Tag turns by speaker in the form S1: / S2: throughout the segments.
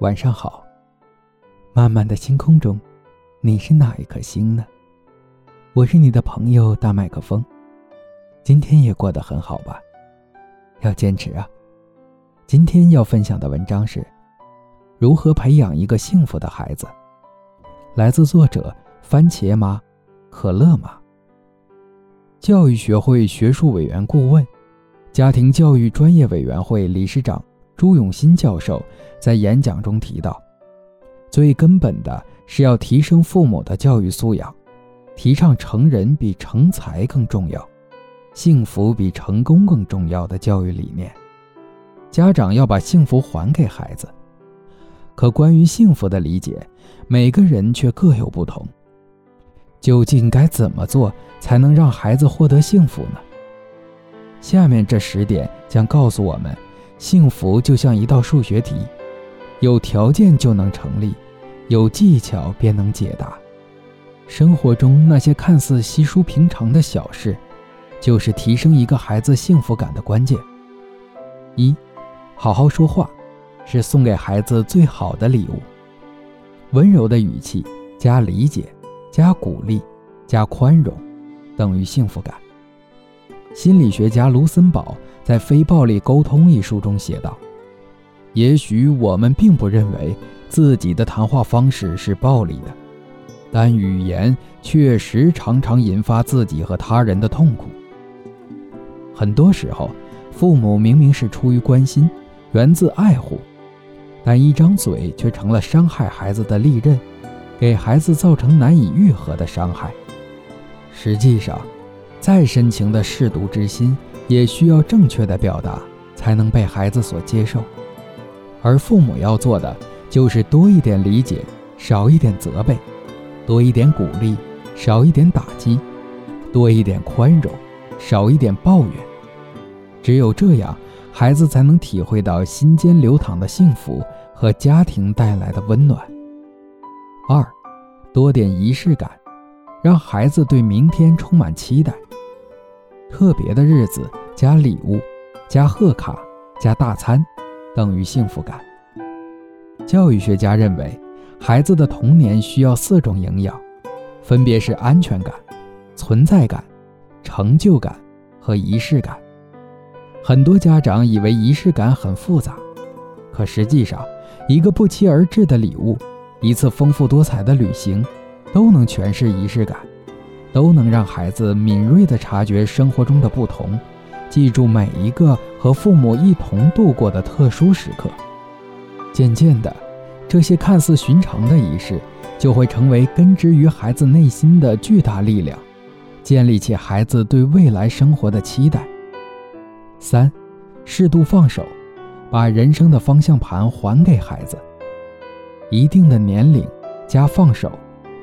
S1: 晚上好。漫漫的星空中，你是哪一颗星呢？我是你的朋友大麦克风。今天也过得很好吧？要坚持啊！今天要分享的文章是：如何培养一个幸福的孩子。来自作者番茄妈、可乐妈。教育学会学术委员顾问、家庭教育专业委员会理事长。朱永新教授在演讲中提到，最根本的是要提升父母的教育素养，提倡成人比成才更重要，幸福比成功更重要的教育理念。家长要把幸福还给孩子。可关于幸福的理解，每个人却各有不同。究竟该怎么做才能让孩子获得幸福呢？下面这十点将告诉我们。幸福就像一道数学题，有条件就能成立，有技巧便能解答。生活中那些看似稀疏平常的小事，就是提升一个孩子幸福感的关键。一，好好说话，是送给孩子最好的礼物。温柔的语气加理解，加鼓励，加宽容，等于幸福感。心理学家卢森堡在《非暴力沟通》一书中写道：“也许我们并不认为自己的谈话方式是暴力的，但语言确实常常引发自己和他人的痛苦。很多时候，父母明明是出于关心，源自爱护，但一张嘴却成了伤害孩子的利刃，给孩子造成难以愈合的伤害。实际上，”再深情的舐犊之心，也需要正确的表达，才能被孩子所接受。而父母要做的，就是多一点理解，少一点责备；多一点鼓励，少一点打击；多一点宽容，少一点抱怨。只有这样，孩子才能体会到心间流淌的幸福和家庭带来的温暖。二，多点仪式感，让孩子对明天充满期待。特别的日子加礼物，加贺卡，加大餐，等于幸福感。教育学家认为，孩子的童年需要四种营养，分别是安全感、存在感、成就感和仪式感。很多家长以为仪式感很复杂，可实际上，一个不期而至的礼物，一次丰富多彩的旅行，都能诠释仪式感。都能让孩子敏锐地察觉生活中的不同，记住每一个和父母一同度过的特殊时刻。渐渐的，这些看似寻常的仪式，就会成为根植于孩子内心的巨大力量，建立起孩子对未来生活的期待。三，适度放手，把人生的方向盘还给孩子。一定的年龄加放手，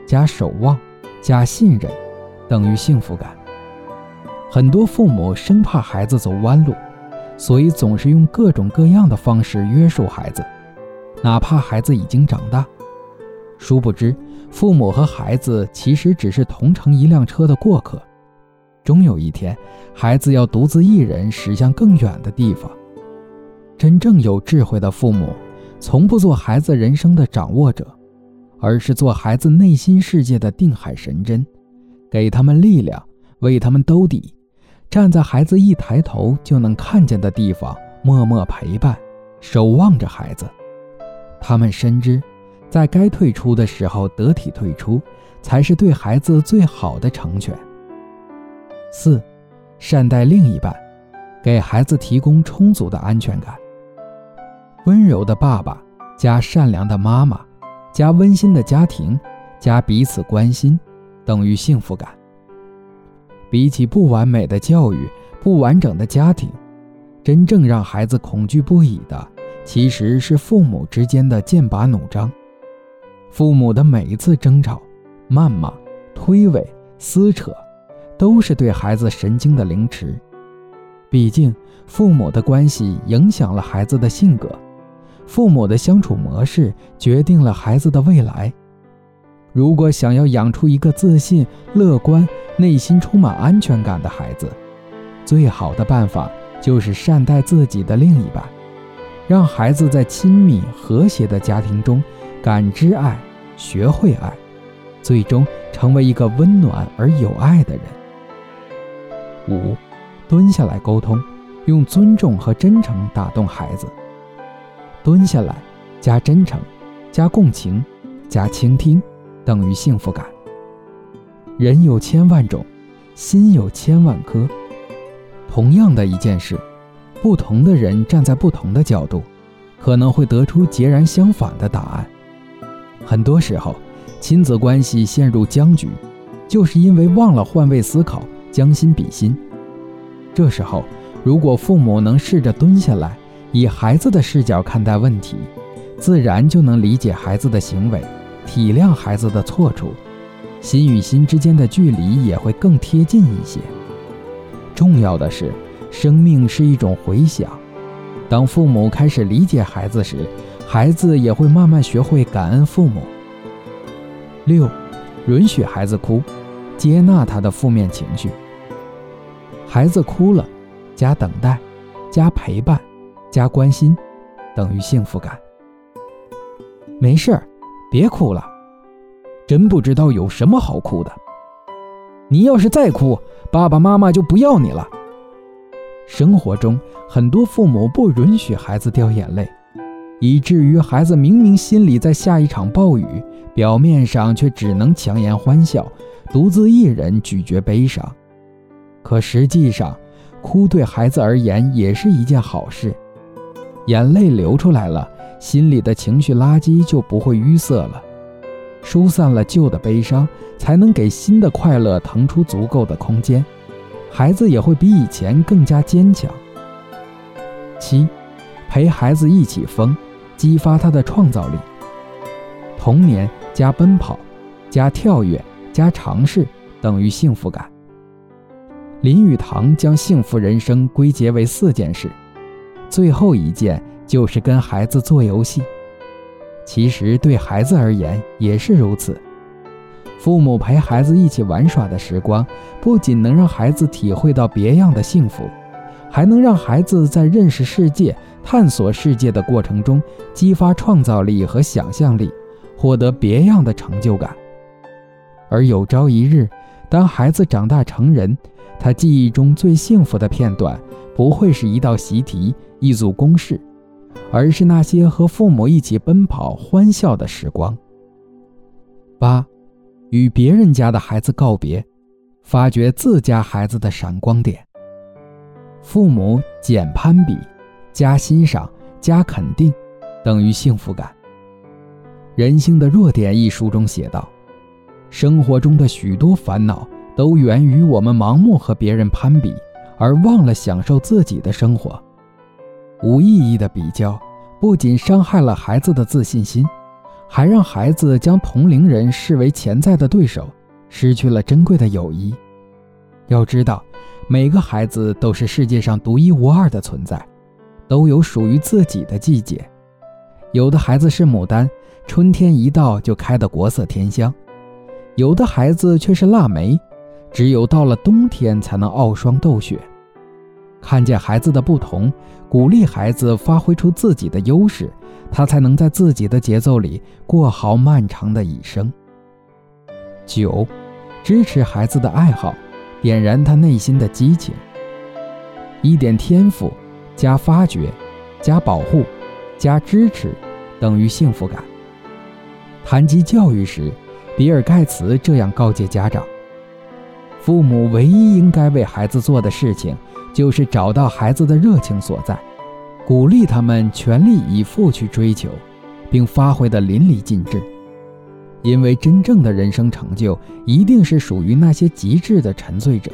S1: 加守望，加信任。等于幸福感。很多父母生怕孩子走弯路，所以总是用各种各样的方式约束孩子，哪怕孩子已经长大。殊不知，父母和孩子其实只是同乘一辆车的过客，终有一天，孩子要独自一人驶向更远的地方。真正有智慧的父母，从不做孩子人生的掌握者，而是做孩子内心世界的定海神针。给他们力量，为他们兜底，站在孩子一抬头就能看见的地方，默默陪伴，守望着孩子。他们深知，在该退出的时候得体退出，才是对孩子最好的成全。四，善待另一半，给孩子提供充足的安全感。温柔的爸爸加善良的妈妈，加温馨的家庭，加彼此关心。等于幸福感。比起不完美的教育、不完整的家庭，真正让孩子恐惧不已的，其实是父母之间的剑拔弩张。父母的每一次争吵、谩骂、推诿、撕扯，都是对孩子神经的凌迟。毕竟，父母的关系影响了孩子的性格，父母的相处模式决定了孩子的未来。如果想要养出一个自信、乐观、内心充满安全感的孩子，最好的办法就是善待自己的另一半，让孩子在亲密和谐的家庭中感知爱、学会爱，最终成为一个温暖而有爱的人。五，蹲下来沟通，用尊重和真诚打动孩子。蹲下来，加真诚，加共情，加倾听，等于幸福感。人有千万种，心有千万颗。同样的一件事，不同的人站在不同的角度，可能会得出截然相反的答案。很多时候，亲子关系陷入僵局，就是因为忘了换位思考，将心比心。这时候，如果父母能试着蹲下来，以孩子的视角看待问题，自然就能理解孩子的行为，体谅孩子的错处，心与心之间的距离也会更贴近一些。重要的是，生命是一种回响。当父母开始理解孩子时，孩子也会慢慢学会感恩父母。六，允许孩子哭，接纳他的负面情绪。孩子哭了，加等待，加陪伴，加关心，等于幸福感。没事儿，别哭了，真不知道有什么好哭的。你要是再哭，爸爸妈妈就不要你了。生活中，很多父母不允许孩子掉眼泪，以至于孩子明明心里在下一场暴雨，表面上却只能强颜欢笑，独自一人咀嚼悲伤。可实际上，哭对孩子而言也是一件好事，眼泪流出来了，心里的情绪垃圾就不会淤塞了。疏散了旧的悲伤，才能给新的快乐腾出足够的空间，孩子也会比以前更加坚强。七，陪孩子一起疯，激发他的创造力。童年加奔跑，加跳跃，加尝试，等于幸福感。林语堂将幸福人生归结为四件事，最后一件就是跟孩子做游戏。其实对孩子而言也是如此。父母陪孩子一起玩耍的时光，不仅能让孩子体会到别样的幸福，还能让孩子在认识世界、探索世界的过程中激发创造力和想象力，获得别样的成就感。而有朝一日，当孩子长大成人，他记忆中最幸福的片段，不会是一道习题、一组公式。而是那些和父母一起奔跑、欢笑的时光。八，与别人家的孩子告别，发掘自家孩子的闪光点。父母减攀比，加欣赏，加肯定，等于幸福感。《人性的弱点》一书中写道：“生活中的许多烦恼都源于我们盲目和别人攀比，而忘了享受自己的生活。”无意义的比较，不仅伤害了孩子的自信心，还让孩子将同龄人视为潜在的对手，失去了珍贵的友谊。要知道，每个孩子都是世界上独一无二的存在，都有属于自己的季节。有的孩子是牡丹，春天一到就开得国色天香；有的孩子却是腊梅，只有到了冬天才能傲霜斗雪。看见孩子的不同，鼓励孩子发挥出自己的优势，他才能在自己的节奏里过好漫长的一生。九，支持孩子的爱好，点燃他内心的激情。一点天赋加发掘，加保护，加支持，等于幸福感。谈及教育时，比尔·盖茨这样告诫家长：父母唯一应该为孩子做的事情。就是找到孩子的热情所在，鼓励他们全力以赴去追求，并发挥得淋漓尽致。因为真正的人生成就，一定是属于那些极致的沉醉者。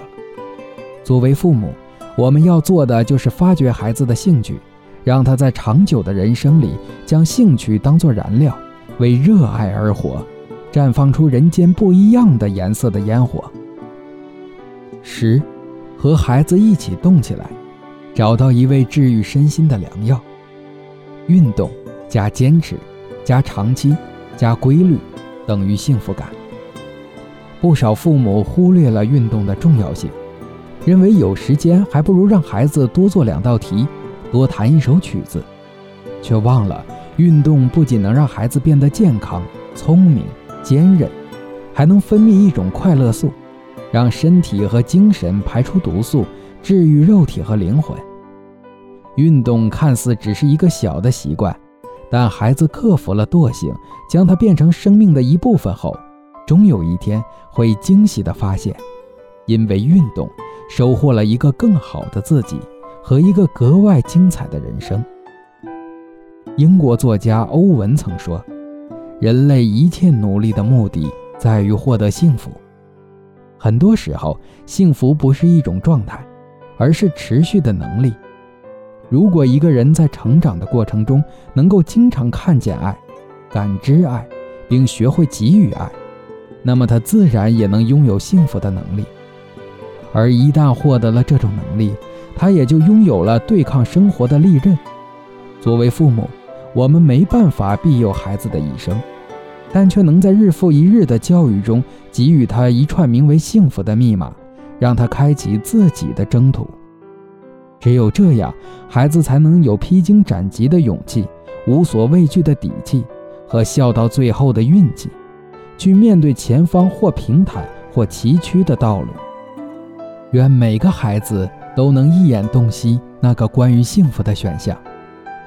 S1: 作为父母，我们要做的就是发掘孩子的兴趣，让他在长久的人生里，将兴趣当作燃料，为热爱而活，绽放出人间不一样的颜色的烟火。十。和孩子一起动起来，找到一味治愈身心的良药。运动加坚持加长期加规律，等于幸福感。不少父母忽略了运动的重要性，认为有时间还不如让孩子多做两道题，多弹一首曲子。却忘了运动不仅能让孩子变得健康、聪明、坚韧，还能分泌一种快乐素，让身体和精神排出毒素，治愈肉体和灵魂。运动看似只是一个小的习惯，但孩子克服了惰性，将它变成生命的一部分后，终有一天会惊喜地发现，因为运动收获了一个更好的自己和一个格外精彩的人生。英国作家欧文曾说：“人类一切努力的目的在于获得幸福。很多时候，幸福不是一种状态，而是持续的能力。”如果一个人在成长的过程中能够经常看见爱、感知爱，并学会给予爱，那么他自然也能拥有幸福的能力。而一旦获得了这种能力，他也就拥有了对抗生活的利刃。作为父母，我们没办法庇佑孩子的一生，但却能在日复一日的教育中给予他一串名为幸福的密码，让他开启自己的征途。只有这样，孩子才能有披荆斩棘的勇气、无所畏惧的底气和笑到最后的运气，去面对前方或平坦或崎岖的道路。愿每个孩子都能一眼洞悉那个关于幸福的选项，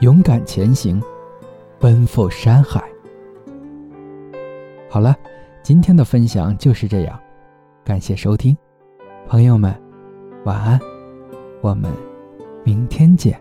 S1: 勇敢前行，奔赴山海。好了，今天的分享就是这样，感谢收听，朋友们，晚安，我们。明天见。